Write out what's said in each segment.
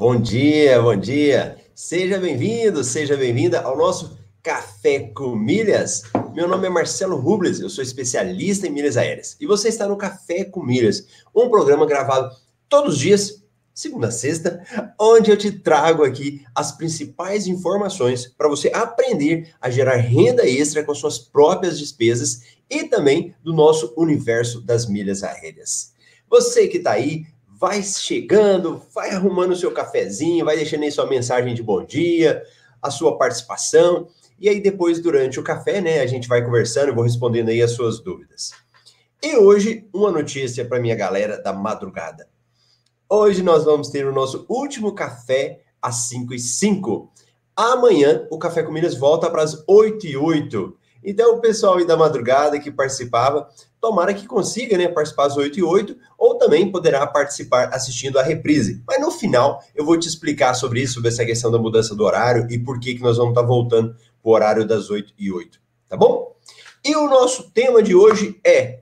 Bom dia, bom dia. Seja bem-vindo, seja bem-vinda ao nosso Café com Milhas. Meu nome é Marcelo Rubles, eu sou especialista em milhas aéreas. E você está no Café com Milhas, um programa gravado todos os dias, segunda a sexta, onde eu te trago aqui as principais informações para você aprender a gerar renda extra com suas próprias despesas e também do nosso universo das milhas aéreas. Você que está aí, vai chegando, vai arrumando o seu cafezinho, vai deixando aí sua mensagem de bom dia, a sua participação. E aí, depois, durante o café, né, a gente vai conversando, eu vou respondendo aí as suas dúvidas. E hoje, uma notícia para minha galera da madrugada. Hoje nós vamos ter o nosso último café às 5 e 5. Amanhã, o Café com Minas volta para as 8 e 8. Então, o pessoal aí da madrugada que participava, tomara que consiga né, participar às 8 e 8, ou também poderá participar assistindo a reprise. Mas no final, eu vou te explicar sobre isso, sobre essa questão da mudança do horário e por que, que nós vamos estar voltando para o horário das 8 e 8. Tá bom? E o nosso tema de hoje é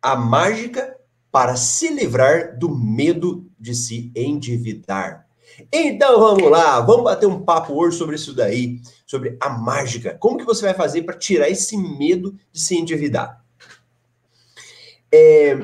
a mágica para se livrar do medo de se endividar. Então vamos lá, vamos bater um papo hoje sobre isso daí, sobre a mágica. Como que você vai fazer para tirar esse medo de se endividar? É,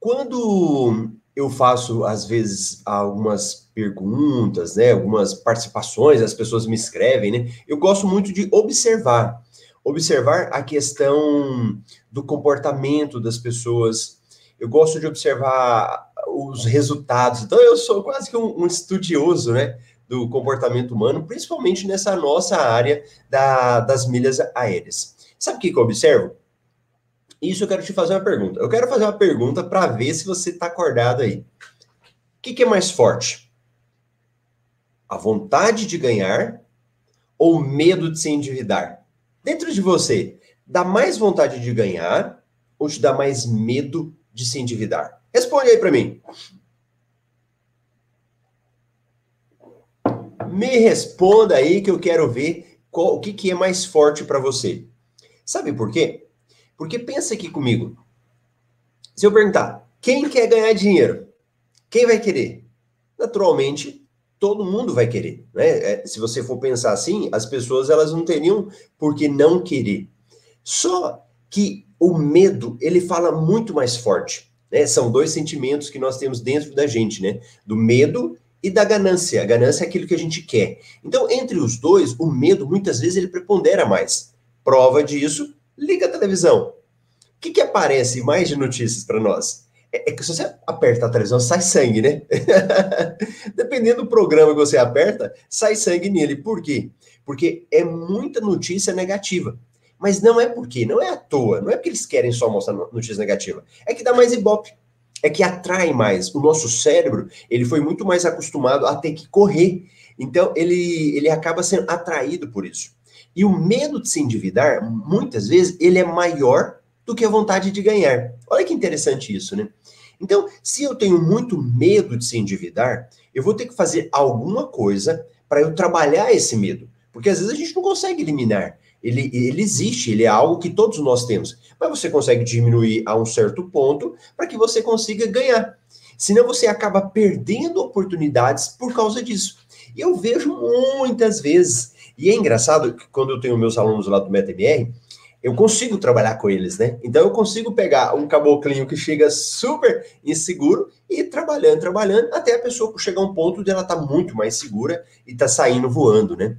quando eu faço, às vezes, algumas perguntas, né, algumas participações, as pessoas me escrevem, né, eu gosto muito de observar. Observar a questão do comportamento das pessoas. Eu gosto de observar os resultados. Então, eu sou quase que um, um estudioso, né? Do comportamento humano, principalmente nessa nossa área da, das milhas aéreas. Sabe o que, que eu observo? Isso eu quero te fazer uma pergunta. Eu quero fazer uma pergunta para ver se você está acordado aí. O que, que é mais forte? A vontade de ganhar ou medo de se endividar? Dentro de você, dá mais vontade de ganhar ou te dá mais medo de se endividar? Responde aí para mim. Me responda aí que eu quero ver qual, o que, que é mais forte para você. Sabe por quê? Porque pensa aqui comigo. Se eu perguntar, quem quer ganhar dinheiro? Quem vai querer? Naturalmente, todo mundo vai querer. Né? É, se você for pensar assim, as pessoas elas não teriam por que não querer. Só que o medo, ele fala muito mais forte. Né? São dois sentimentos que nós temos dentro da gente, né? Do medo e da ganância. A ganância é aquilo que a gente quer. Então, entre os dois, o medo muitas vezes ele prepondera mais. Prova disso, liga a televisão. O que, que aparece mais de notícias para nós? É, é, que se você aperta a televisão, sai sangue, né? Dependendo do programa que você aperta, sai sangue nele. Por quê? Porque é muita notícia negativa. Mas não é porque, não é à toa, não é porque eles querem só mostrar notícia negativa. É que dá mais ibope, é que atrai mais. O nosso cérebro, ele foi muito mais acostumado a ter que correr. Então, ele, ele acaba sendo atraído por isso. E o medo de se endividar, muitas vezes, ele é maior do que a vontade de ganhar. Olha que interessante isso, né? Então, se eu tenho muito medo de se endividar, eu vou ter que fazer alguma coisa para eu trabalhar esse medo. Porque às vezes a gente não consegue eliminar ele, ele existe, ele é algo que todos nós temos. Mas você consegue diminuir a um certo ponto para que você consiga ganhar. Senão você acaba perdendo oportunidades por causa disso. E eu vejo muitas vezes, e é engraçado que quando eu tenho meus alunos lá do MetaMR, eu consigo trabalhar com eles, né? Então eu consigo pegar um caboclinho que chega super inseguro e ir trabalhando, trabalhando, até a pessoa chegar a um ponto de ela tá muito mais segura e tá saindo voando, né?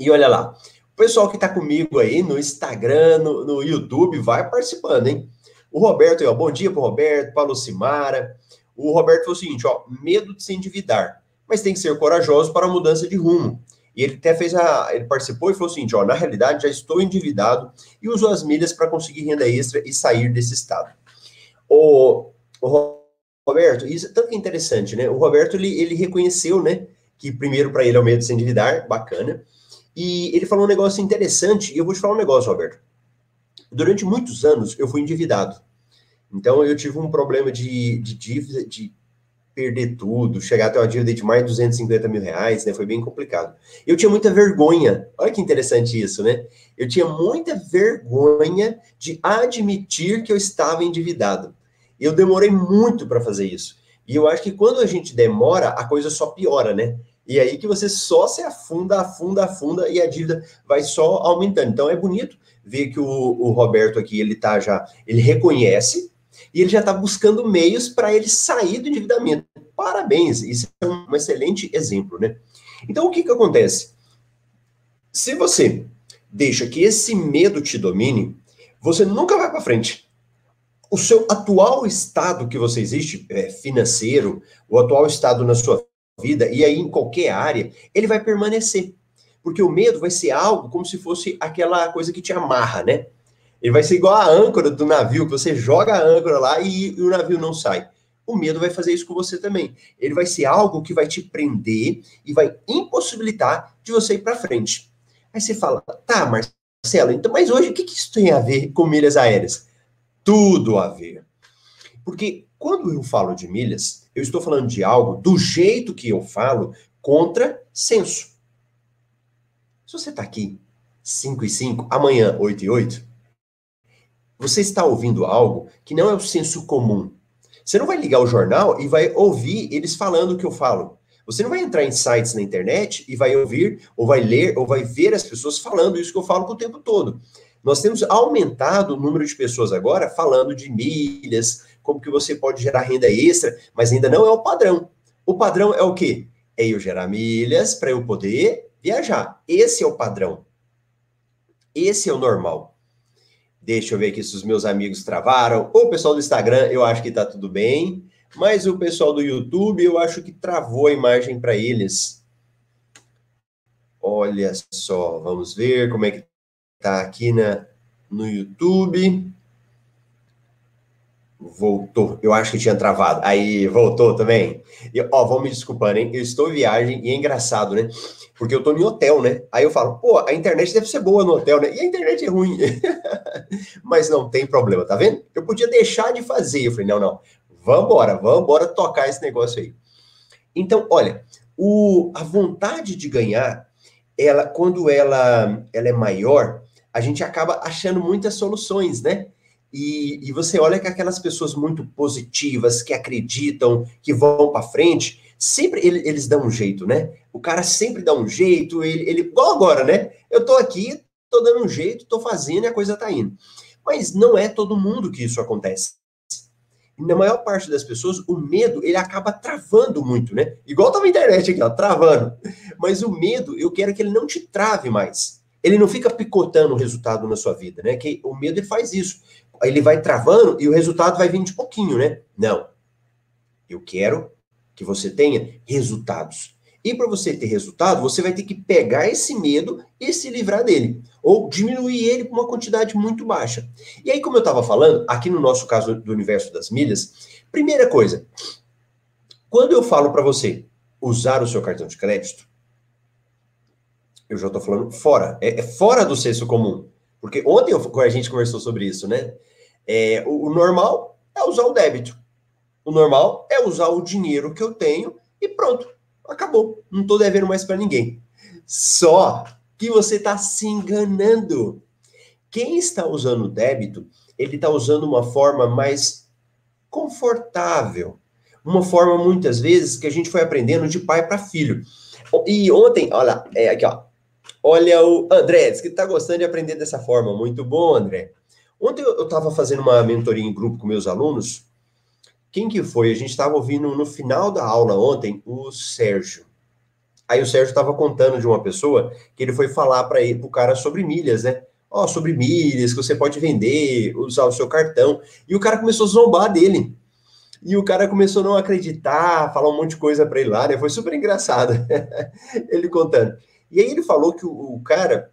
E olha lá, o pessoal que está comigo aí no Instagram, no, no, YouTube, vai participando, hein? O Roberto, ó, bom dia para o Roberto, para Lucimara. O Roberto falou o seguinte, ó, medo de se endividar, mas tem que ser corajoso para a mudança de rumo. E ele até fez a. Ele participou e falou seguinte: ó, na realidade já estou endividado e uso as milhas para conseguir renda extra e sair desse estado. O, o Roberto, isso é tanto interessante, né? O Roberto ele, ele reconheceu, né, que primeiro para ele é o medo de se endividar, bacana. E ele falou um negócio interessante, e eu vou te falar um negócio, Roberto. Durante muitos anos eu fui endividado. Então eu tive um problema de, de dívida, de perder tudo, chegar até uma dívida de mais de 250 mil reais, né? Foi bem complicado. Eu tinha muita vergonha. Olha que interessante isso, né? Eu tinha muita vergonha de admitir que eu estava endividado. Eu demorei muito para fazer isso. E eu acho que quando a gente demora, a coisa só piora, né? E aí que você só se afunda, afunda, afunda e a dívida vai só aumentando. Então é bonito ver que o, o Roberto aqui, ele tá já, ele reconhece e ele já está buscando meios para ele sair do endividamento. Parabéns, isso é um excelente exemplo, né? Então o que que acontece? Se você deixa que esse medo te domine, você nunca vai para frente. O seu atual estado que você existe, é, financeiro, o atual estado na sua vida, e aí em qualquer área, ele vai permanecer. Porque o medo vai ser algo como se fosse aquela coisa que te amarra, né? Ele vai ser igual a âncora do navio, que você joga a âncora lá e, e o navio não sai. O medo vai fazer isso com você também. Ele vai ser algo que vai te prender e vai impossibilitar de você ir para frente. Aí você fala, tá, Marcelo, então, mas hoje o que, que isso tem a ver com milhas aéreas? Tudo a ver. Porque quando eu falo de milhas, eu estou falando de algo do jeito que eu falo contra senso. Se você está aqui 5 e 5, amanhã 8 e 8, você está ouvindo algo que não é o senso comum. Você não vai ligar o jornal e vai ouvir eles falando o que eu falo. Você não vai entrar em sites na internet e vai ouvir, ou vai ler, ou vai ver as pessoas falando isso que eu falo o tempo todo. Nós temos aumentado o número de pessoas agora falando de milhas, como que você pode gerar renda extra, mas ainda não é o padrão. O padrão é o quê? É eu gerar milhas para eu poder viajar. Esse é o padrão. Esse é o normal. Deixa eu ver aqui se os meus amigos travaram. O pessoal do Instagram, eu acho que está tudo bem. Mas o pessoal do YouTube, eu acho que travou a imagem para eles. Olha só, vamos ver como é que tá aqui na, no YouTube. Voltou. Eu acho que tinha travado. Aí, voltou também. E, ó, vão me desculpando, hein? Eu estou em viagem e é engraçado, né? Porque eu tô em hotel, né? Aí eu falo, pô, a internet deve ser boa no hotel, né? E a internet é ruim. Mas não tem problema, tá vendo? Eu podia deixar de fazer. Eu falei, não, não. Vambora, vambora tocar esse negócio aí. Então, olha, o, a vontade de ganhar, ela, quando ela, ela é maior, a gente acaba achando muitas soluções, né? E, e você olha que aquelas pessoas muito positivas, que acreditam, que vão para frente, sempre ele, eles dão um jeito, né? O cara sempre dá um jeito, ele, ele igual agora, né? Eu tô aqui, tô dando um jeito, tô fazendo e a coisa tá indo. Mas não é todo mundo que isso acontece na maior parte das pessoas, o medo, ele acaba travando muito, né? Igual tá na internet aqui, ó, travando. Mas o medo, eu quero que ele não te trave mais. Ele não fica picotando o resultado na sua vida, né? Que o medo ele faz isso. Ele vai travando e o resultado vai vir de pouquinho, né? Não. Eu quero que você tenha resultados. E para você ter resultado, você vai ter que pegar esse medo e se livrar dele. Ou diminuir ele para uma quantidade muito baixa. E aí, como eu estava falando, aqui no nosso caso do universo das milhas, primeira coisa, quando eu falo para você usar o seu cartão de crédito, eu já estou falando fora, é, é, fora do senso comum. Porque ontem eu, a gente conversou sobre isso, né? É, o, o normal é usar o débito. O normal é usar o dinheiro que eu tenho e pronto acabou. Não estou devendo mais para ninguém. Só que você está se enganando. Quem está usando o débito, ele está usando uma forma mais confortável. Uma forma, muitas vezes, que a gente foi aprendendo de pai para filho. E ontem, olha, é aqui, ó. Olha o André, diz que está gostando de aprender dessa forma. Muito bom, André. Ontem eu estava fazendo uma mentoria em grupo com meus alunos quem que foi? A gente estava ouvindo no final da aula ontem o Sérgio. Aí o Sérgio estava contando de uma pessoa que ele foi falar para o cara sobre milhas, né? Ó, oh, sobre milhas que você pode vender, usar o seu cartão. E o cara começou a zombar dele. E o cara começou a não acreditar, falar um monte de coisa para ele lá, né? Foi super engraçado. ele contando. E aí ele falou que o, o cara,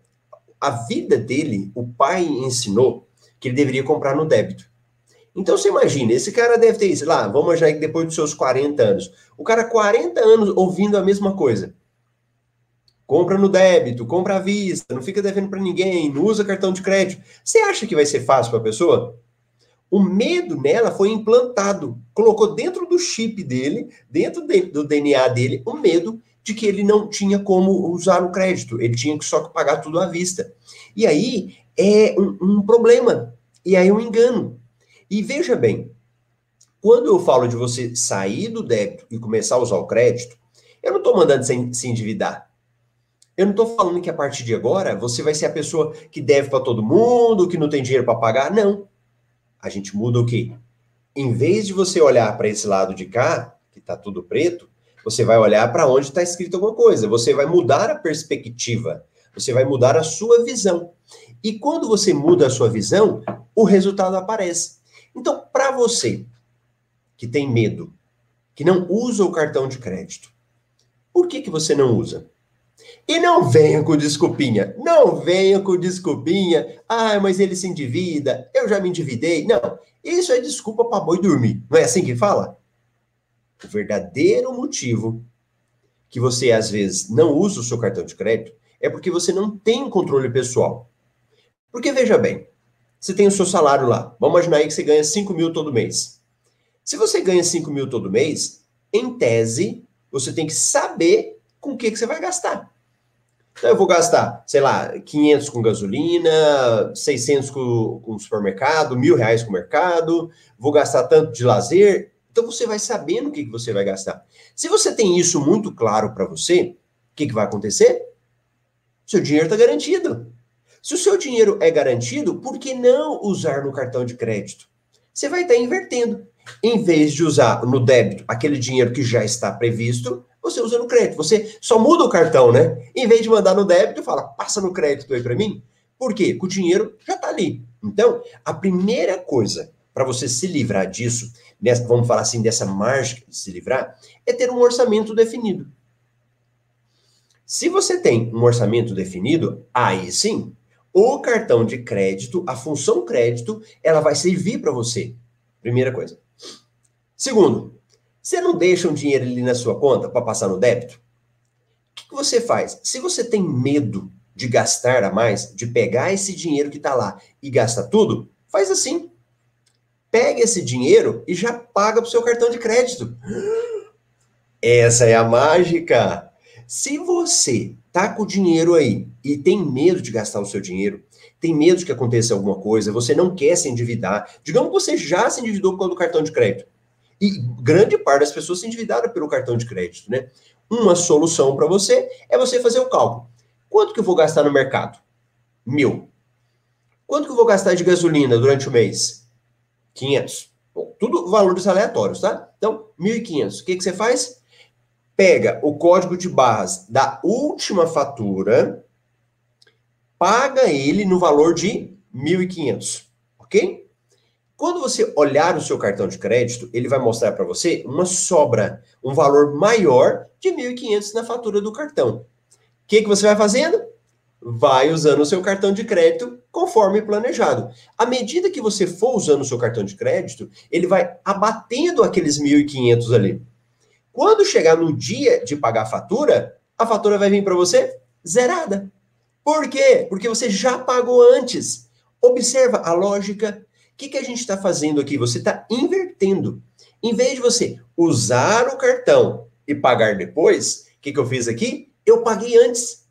a vida dele, o pai ensinou que ele deveria comprar no débito. Então você imagina, esse cara deve ter, sei lá, vamos imaginar que depois dos seus 40 anos, o cara 40 anos ouvindo a mesma coisa. Compra no débito, compra à vista, não fica devendo para ninguém, não usa cartão de crédito. Você acha que vai ser fácil para a pessoa? O medo nela foi implantado, colocou dentro do chip dele, dentro de, do DNA dele, o medo de que ele não tinha como usar o crédito, ele tinha que só pagar tudo à vista. E aí é um, um problema, e aí um engano. E veja bem, Quando eu falo de você sair do débito e começar a usar o crédito, eu não estou mandando se, se endividar. Eu não estou falando que a partir de agora você vai ser a pessoa que deve para todo mundo, que não tem dinheiro para pagar. Não. A gente muda o quê? Em vez de você olhar para esse lado de cá, que está tudo preto, você vai olhar para onde está escrito alguma coisa. Você vai mudar a perspectiva. Você vai mudar a sua visão. E quando você muda a sua visão, o resultado aparece. Então, para você que tem medo, que não usa o cartão de crédito, por que, que você não usa? E não venha com desculpinha. Não venha com desculpinha. Ah, mas ele se endivida. Eu já me endividei. Não. Isso é desculpa para boi dormir. Não é assim que fala? O verdadeiro motivo que você às vezes não usa o seu cartão de crédito é porque você não tem controle pessoal. Porque veja bem, você tem o seu salário lá. Vamos imaginar aí que você ganha 5 mil todo mês. Se você ganha 5 mil todo mês, em tese, você tem que saber com o que, que você vai gastar. Então, eu vou gastar, sei lá, 500 com gasolina, 600 com, com supermercado, mil reais com mercado, vou gastar tanto de lazer. Então, você vai sabendo o que, que você vai gastar. Se você tem isso muito claro para você, o que, que vai acontecer? Seu dinheiro está garantido. Se o seu dinheiro é garantido, por que não usar no cartão de crédito? Você vai estar tá invertendo. Em vez de usar no débito aquele dinheiro que já está previsto, você usa no crédito. Você só muda o cartão, né? Em vez de mandar no débito, fala, passa no crédito aí para mim. Por quê? Porque o dinheiro já está ali. Então, a primeira coisa para você se livrar disso, nessa, vamos falar assim, dessa margem de se livrar, é ter um orçamento definido. Se você tem um orçamento definido, aí sim, o cartão de crédito, a função crédito, ela vai servir para você. Primeira coisa. Segundo, você não deixa um dinheiro ali na sua conta para passar no débito? O que, que você faz? Se você tem medo de gastar a mais, de pegar esse dinheiro que está lá e gastar tudo, faz assim. Pega esse dinheiro e já paga para o seu cartão de crédito. Essa é a mágica. Se você tá com dinheiro aí e tem medo de gastar o seu dinheiro, tem medo que aconteça alguma coisa, você não quer se endividar, digamos que você já se endividou com o cartão de crédito. E grande parte das pessoas se endividaram pelo cartão de crédito, né? Uma solução para você é você fazer o cálculo. Quanto que eu vou gastar no mercado? Mil. Quanto que eu vou gastar de gasolina durante o mês? 500. Bom, tudo valores aleatórios, tá? Então, 1.500. O que, que você faz? Pega o código de barras da última fatura, paga ele no valor de 1.500, ok? Quando você olhar o seu cartão de crédito, ele vai mostrar para você uma sobra, um valor maior de 1.500 na fatura do cartão. O que, que você vai fazendo? Vai usando o seu cartão de crédito conforme planejado. À medida que você for usando o seu cartão de crédito, ele vai abatendo aqueles 1.500 ali. Quando chegar no dia de pagar a fatura, a fatura vai vir para você zerada. Por quê? Porque você já pagou antes. Observa a lógica que, que a gente está fazendo aqui? Você está invertendo. Em vez de você usar o cartão e pagar depois, o que, que eu fiz aqui? Eu paguei antes.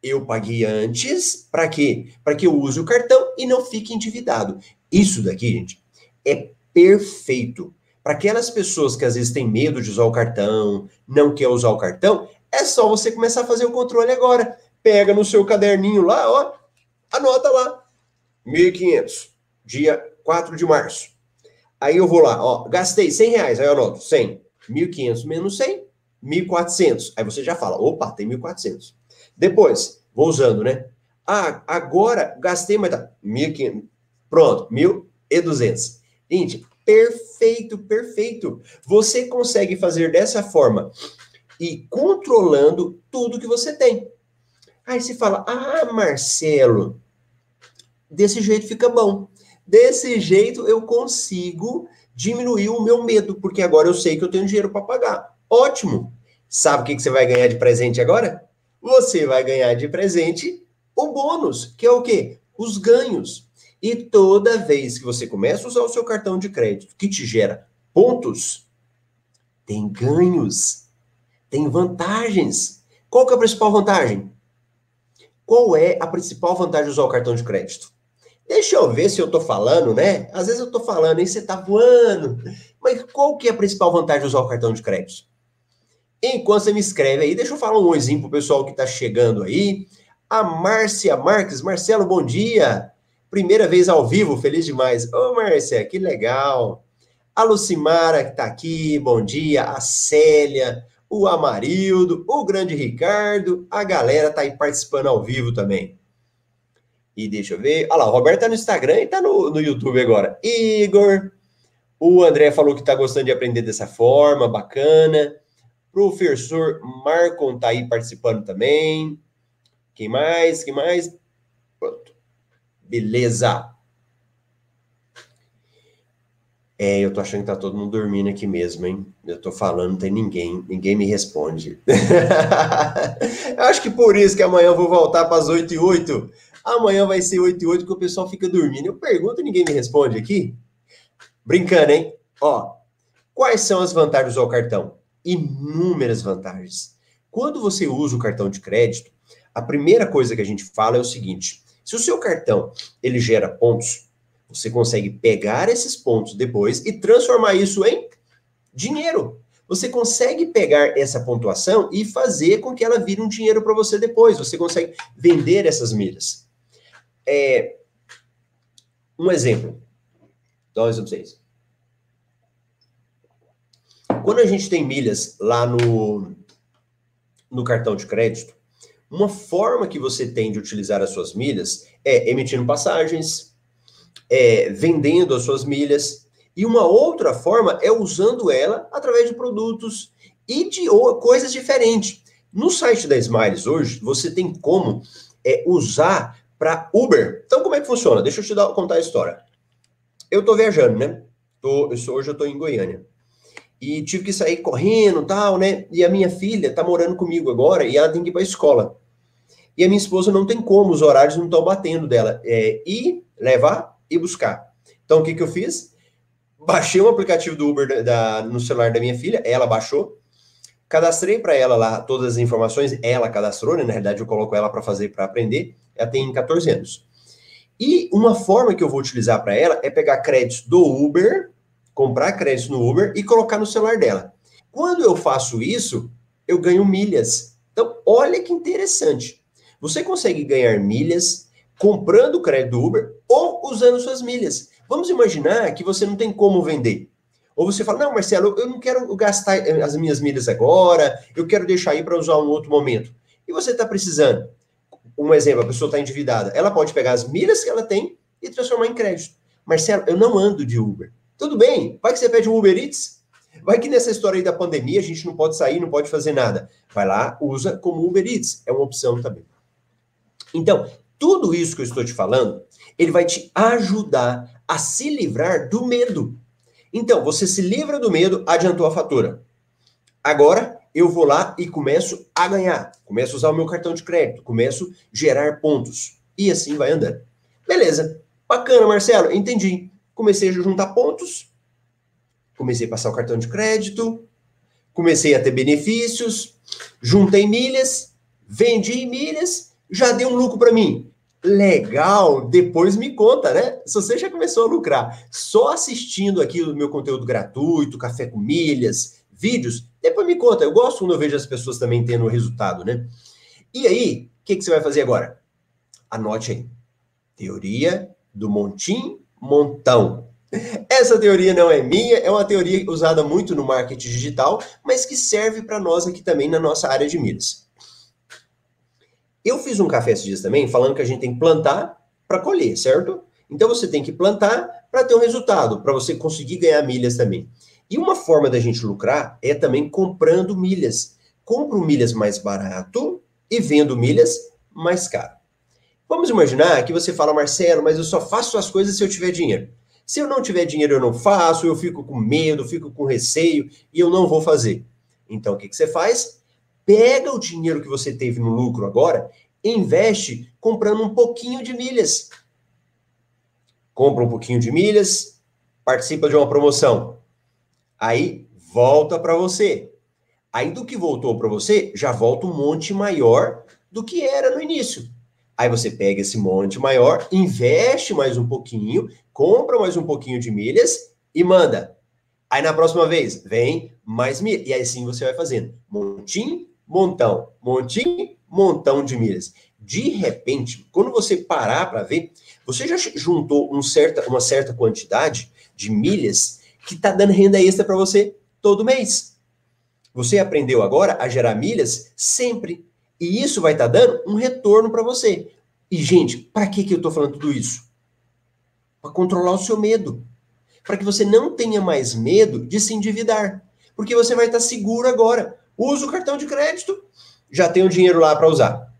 Eu paguei antes para quê? Para que eu use o cartão e não fique endividado. Isso daqui, gente, é perfeito. Para aquelas pessoas que às vezes têm medo de usar o cartão, não quer usar o cartão, é só você começar a fazer o controle agora. Pega no seu caderninho lá, ó, anota lá. 1.500 dia 4 de março. Aí eu vou lá, ó, gastei 100 reais, aí eu anoto 100, 1.500 menos 100, 1.400. Aí você já fala, opa, tem 1.400. Depois, vou usando, né? Ah, agora gastei, mas tá 1.500. Pronto, 1.200. Gente, perfeito, perfeito. Você consegue fazer dessa forma e controlando tudo que você tem. Aí você fala, ah, Marcelo, desse jeito fica bom. Desse jeito eu consigo diminuir o meu medo, porque agora eu sei que eu tenho dinheiro para pagar. Ótimo! Sabe o que, que você vai ganhar de presente agora? Você vai ganhar de presente o bônus, que é o quê? Os ganhos. E toda vez que você começa a usar o seu cartão de crédito, que te gera pontos, tem ganhos, tem vantagens. Qual que é a principal vantagem? Qual é a principal vantagem de usar o cartão de crédito? Deixa eu ver se eu tô falando, né? Às vezes eu tô falando e você tá voando. Mas qual que é a principal vantagem de usar o cartão de crédito? Enquanto você me escreve aí, deixa eu falar um oizinho pro pessoal que tá chegando aí. A Márcia Marques. Marcelo, bom dia. Primeira vez ao vivo, feliz demais. Ô, Márcia, que legal. A Lucimara, que tá aqui, bom dia. A Célia, o Amarildo, o grande Ricardo. A galera tá aí participando ao vivo também. E deixa eu ver. Olha lá, o Roberto tá no Instagram e tá no, no YouTube agora. Igor. O André falou que tá gostando de aprender dessa forma, bacana. Professor Marcon tá aí participando também. Quem mais? Quem mais? Pronto. Beleza. É, eu tô achando que tá todo mundo dormindo aqui mesmo, hein? Eu tô falando, não tem ninguém, ninguém me responde. eu acho que por isso que amanhã eu vou voltar para as 8 e 8. Amanhã vai ser 8 e 8 que o pessoal fica dormindo. Eu pergunto e ninguém me responde aqui. Brincando, hein? Ó, quais são as vantagens do cartão? Inúmeras vantagens. Quando você usa o cartão de crédito, a primeira coisa que a gente fala é o seguinte: se o seu cartão ele gera pontos, você consegue pegar esses pontos depois e transformar isso em dinheiro. Você consegue pegar essa pontuação e fazer com que ela vire um dinheiro para você depois. Você consegue vender essas milhas. É, um exemplo. Dá um exemplo pra vocês. Quando a gente tem milhas lá no, no cartão de crédito, uma forma que você tem de utilizar as suas milhas é emitindo passagens, é, vendendo as suas milhas, e uma outra forma é usando ela através de produtos e de ou, coisas diferentes. No site da Smiles hoje, você tem como é, usar para Uber. Então, como é que funciona? Deixa eu te dar, contar a história. Eu tô viajando, né? Tô, eu sou, hoje eu tô em Goiânia. E tive que sair correndo tal, né? E a minha filha tá morando comigo agora e ela tem que ir pra escola. E a minha esposa não tem como, os horários não estão batendo dela. É ir, levar e buscar. Então, o que que eu fiz? Baixei o aplicativo do Uber da, da no celular da minha filha, ela baixou, cadastrei para ela lá todas as informações, ela cadastrou, né? Na realidade, eu coloco ela para fazer, para aprender. Ela tem 14 anos. E uma forma que eu vou utilizar para ela é pegar créditos do Uber, comprar créditos no Uber e colocar no celular dela. Quando eu faço isso, eu ganho milhas. Então, olha que interessante. Você consegue ganhar milhas comprando crédito do Uber ou usando suas milhas. Vamos imaginar que você não tem como vender. Ou você fala, não, Marcelo, eu não quero gastar as minhas milhas agora, eu quero deixar aí para usar um outro momento. E você está precisando? um exemplo, a pessoa está endividada, ela pode pegar as milhas que ela tem e transformar em crédito. Marcelo, eu não ando de Uber. Tudo bem, vai que você pede um Uber Eats, vai que nessa história aí da pandemia a gente não pode sair, não pode fazer nada. Vai lá, usa como Uber Eats, é uma opção também. Então, tudo isso que eu estou te falando, ele vai te ajudar a se livrar do medo. Então, você se livra do medo, adiantou a fatura. Agora, eu vou lá e começo a ganhar. Começo a usar o meu cartão de crédito, começo a gerar pontos. E assim vai andando. Beleza. Bacana, Marcelo, entendi. Comecei a juntar pontos, comecei a passar o cartão de crédito, comecei a ter benefícios, juntei milhas, vendi milhas, já deu um lucro para mim. Legal, depois me conta, né? Se você já começou a lucrar só assistindo aqui o meu conteúdo gratuito, café com milhas, vídeos, depois me conta. Eu gosto quando eu vejo as pessoas também tendo resultado, né? E aí, o que, que você vai fazer agora? Anote aí. Teoria do montim montão. Essa teoria não é minha, é uma teoria usada muito no marketing digital, mas que serve para nós aqui também na nossa área de milhas. Eu fiz um café esses dias também falando que a gente tem que plantar para colher, certo? Então você tem que plantar para ter um resultado, para você conseguir ganhar milhas também. E uma forma da gente lucrar é também comprando milhas. Compro milhas mais barato e vendo milhas mais caro. Vamos imaginar que você fala, Marcelo, mas eu só faço as coisas se eu tiver dinheiro. Se eu não tiver dinheiro, eu não faço, eu fico com medo, fico com receio e eu não vou fazer. Então, o que, que você faz? Pega o dinheiro que você teve no lucro agora investe comprando um pouquinho de milhas. Compra um pouquinho de milhas, participa de uma promoção. Aí volta para você. Aí do que voltou para você, já volta um monte maior do que era no início. Aí você pega esse monte maior, investe mais um pouquinho, compra mais um pouquinho de milhas e manda. Aí na próxima vez, vem mais milhas. E aí sim você vai fazendo montinho, montão, montinho, montão de milhas. De repente, quando você parar para ver, você já juntou um certa, uma certa quantidade de milhas que está dando renda extra para você todo mês. Você aprendeu agora a gerar milhas sempre. E isso vai estar tá dando um retorno para você. E, gente, para que, que eu estou falando tudo isso? Para controlar o seu medo. Para que você não tenha mais medo de se endividar. Porque você vai estar tá seguro agora. Usa o cartão de crédito, já tenho dinheiro lá para usar.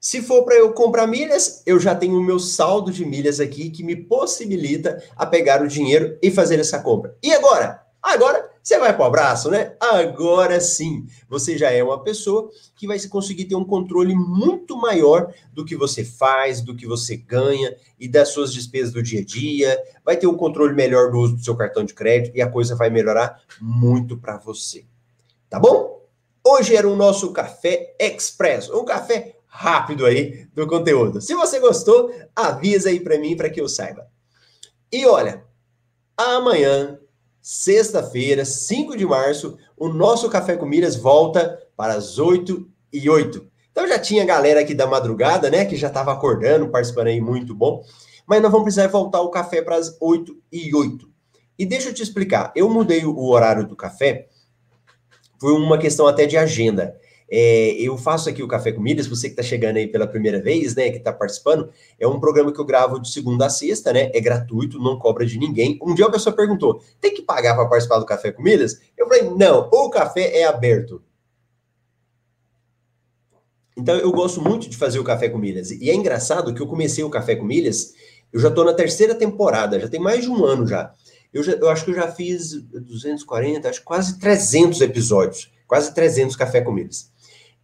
Se for para eu comprar milhas, eu já tenho o meu saldo de milhas aqui que me possibilita a pegar o dinheiro e fazer essa compra. E agora? Agora você vai para o abraço, né? Agora sim, você já é uma pessoa que vai conseguir ter um controle muito maior do que você faz, do que você ganha e das suas despesas do dia a dia. Vai ter um controle melhor do uso do seu cartão de crédito e a coisa vai melhorar muito para você. Tá bom? Hoje era o nosso café express, um café rápido aí do conteúdo. Se você gostou, avisa aí para mim para que eu saiba. E olha, amanhã sexta-feira, 5 de março, o nosso Café com Milhas volta para as 8 e 8. Então já tinha galera aqui da madrugada, né, que já estava acordando, participando aí, muito bom. Mas nós vamos precisar voltar o café para as 8 e 8. E deixa eu te explicar, eu mudei o horário do café, foi uma questão até de agenda. É, eu faço aqui o Café com Milhas, você que está chegando aí pela primeira vez, né, que está participando, é um programa que eu gravo de segunda a sexta, né, é gratuito, não cobra de ninguém. Um dia uma pessoa perguntou, tem que pagar para participar do Café com Milhas? Eu falei, não, o café é aberto. Então eu gosto muito de fazer o Café com Milhas. E é engraçado que eu comecei o Café com Milhas, eu já estou na terceira temporada, já tem mais de um ano já. Eu, já, eu acho que eu já fiz 240, acho quase 300 episódios, quase 300 Café com Milhas.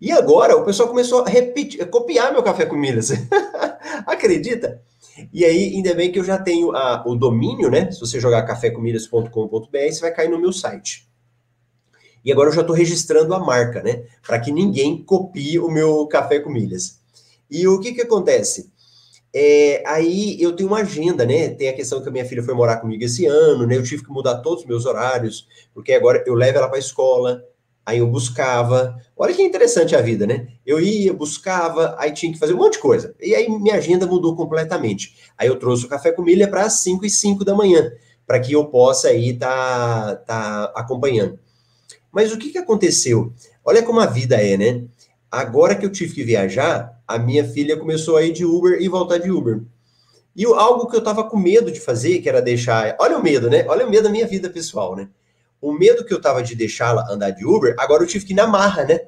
E agora o pessoal começou a repetir, copiar meu café com milhas. Acredita? E aí, ainda bem que eu já tenho a, o domínio, né? Se você jogar cafécomilhas.com.br, você vai cair no meu site. E agora eu já estou registrando a marca, né? Para que ninguém copie o meu café com milhas. E o que que acontece? É, aí eu tenho uma agenda, né? Tem a questão que a minha filha foi morar comigo esse ano, né? Eu tive que mudar todos os meus horários, porque agora eu levo ela para a escola, aí eu buscava. Olha que interessante a vida, né? Eu ia, buscava, aí tinha que fazer um monte de coisa. E aí minha agenda mudou completamente. Aí eu trouxe o café com milha para as 5 e 5 da manhã, para que eu possa aí estar tá, tá acompanhando. Mas o que, que aconteceu? Olha como a vida é, né? Agora que eu tive que viajar, a minha filha começou a ir de Uber e voltar de Uber. E algo que eu tava com medo de fazer, que era deixar. Olha o medo, né? Olha o medo da minha vida pessoal, né? O medo que eu tava de deixá-la andar de Uber, agora eu tive que ir na marra, né?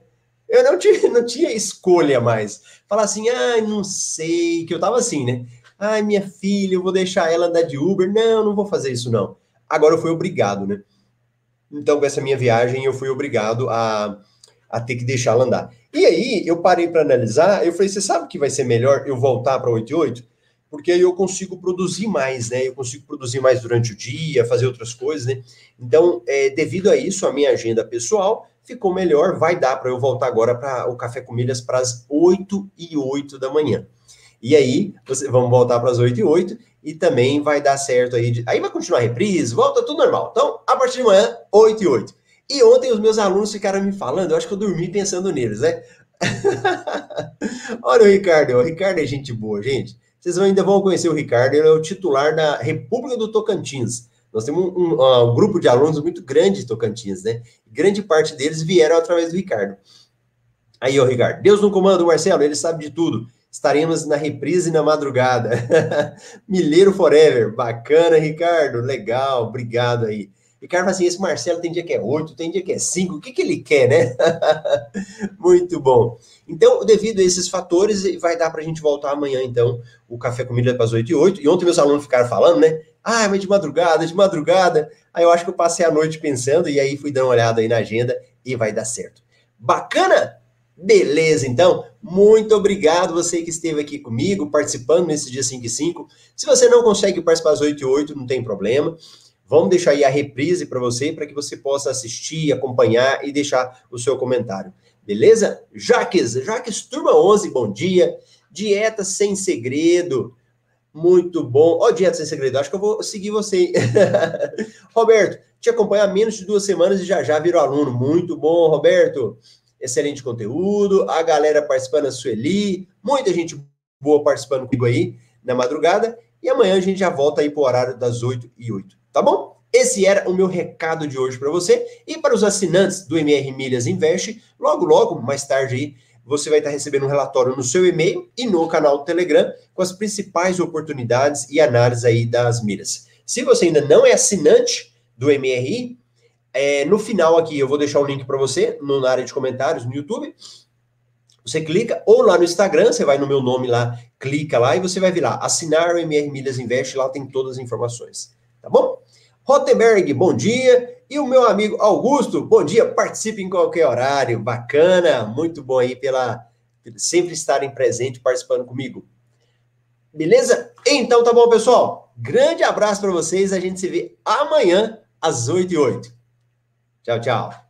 Eu não, tive, não tinha escolha mais. Falar assim, ah, não sei, que eu tava assim, né? Ai, minha filha, eu vou deixar ela andar de Uber. Não, não vou fazer isso, não. Agora eu fui obrigado, né? Então, com essa minha viagem, eu fui obrigado a, a ter que deixá-la andar. E aí, eu parei para analisar, eu falei, você sabe que vai ser melhor eu voltar para 88? Porque aí eu consigo produzir mais, né? Eu consigo produzir mais durante o dia, fazer outras coisas, né? Então, é, devido a isso, a minha agenda pessoal ficou melhor. Vai dar para eu voltar agora para o Café com Milhas para as 8 e 8 da manhã. E aí, você, vamos voltar para as 8 e 8 e também vai dar certo aí. De, aí vai continuar a reprise, volta tudo normal. Então, a partir de manhã, 8 e 8. E ontem os meus alunos ficaram me falando, eu acho que eu dormi pensando neles, né? Olha o Ricardo, o Ricardo é gente boa, gente. Vocês ainda vão conhecer o Ricardo, ele é o titular da República do Tocantins. Nós temos um, um, um grupo de alunos muito grande de Tocantins, né? Grande parte deles vieram através do Ricardo. Aí, ô Ricardo, Deus no comando, Marcelo, ele sabe de tudo. Estaremos na reprise na madrugada. Mileiro Forever, bacana, Ricardo, legal, obrigado aí. Ricardo fala assim: esse Marcelo tem dia que é 8, tem dia que é 5, o que, que ele quer, né? Muito bom. Então, devido a esses fatores, vai dar para a gente voltar amanhã, então, o Café Comida para as 8 e 8. E ontem meus alunos ficaram falando, né? Ah, mas de madrugada, de madrugada. Aí eu acho que eu passei a noite pensando e aí fui dar uma olhada aí na agenda e vai dar certo. Bacana? Beleza, então. Muito obrigado você que esteve aqui comigo, participando nesse dia 5 e 5. Se você não consegue participar às 8 e 8, não tem problema. Vamos deixar aí a reprise para você, para que você possa assistir, acompanhar e deixar o seu comentário. Beleza? Jaques, Jaques, turma 11, bom dia. Dieta sem segredo. Muito bom. Ó, oh, dieta sem segredo, acho que eu vou seguir você. Roberto, te acompanho há menos de duas semanas e já já virou aluno. Muito bom, Roberto. Excelente conteúdo. A galera participando, a Sueli. Muita gente boa participando comigo aí na madrugada. E amanhã a gente já volta aí para o horário das 8 e 8. Tá bom? Esse era o meu recado de hoje para você. E para os assinantes do MR Milhas Invest, logo, logo, mais tarde aí, você vai estar recebendo um relatório no seu e-mail e no canal do Telegram com as principais oportunidades e análises aí das milhas. Se você ainda não é assinante do MRI, é, no final aqui eu vou deixar o link para você no, na área de comentários no YouTube. Você clica, ou lá no Instagram, você vai no meu nome lá, clica lá e você vai vir lá, assinar o MR Milhas Invest, lá tem todas as informações. Tá bom? Rotenberg, bom dia. E o meu amigo Augusto, bom dia. Participe em qualquer horário. Bacana, muito bom aí pela sempre estarem presente participando comigo. Beleza? Então tá bom, pessoal. Grande abraço para vocês. A gente se vê amanhã às 8 e 8. Tchau, tchau.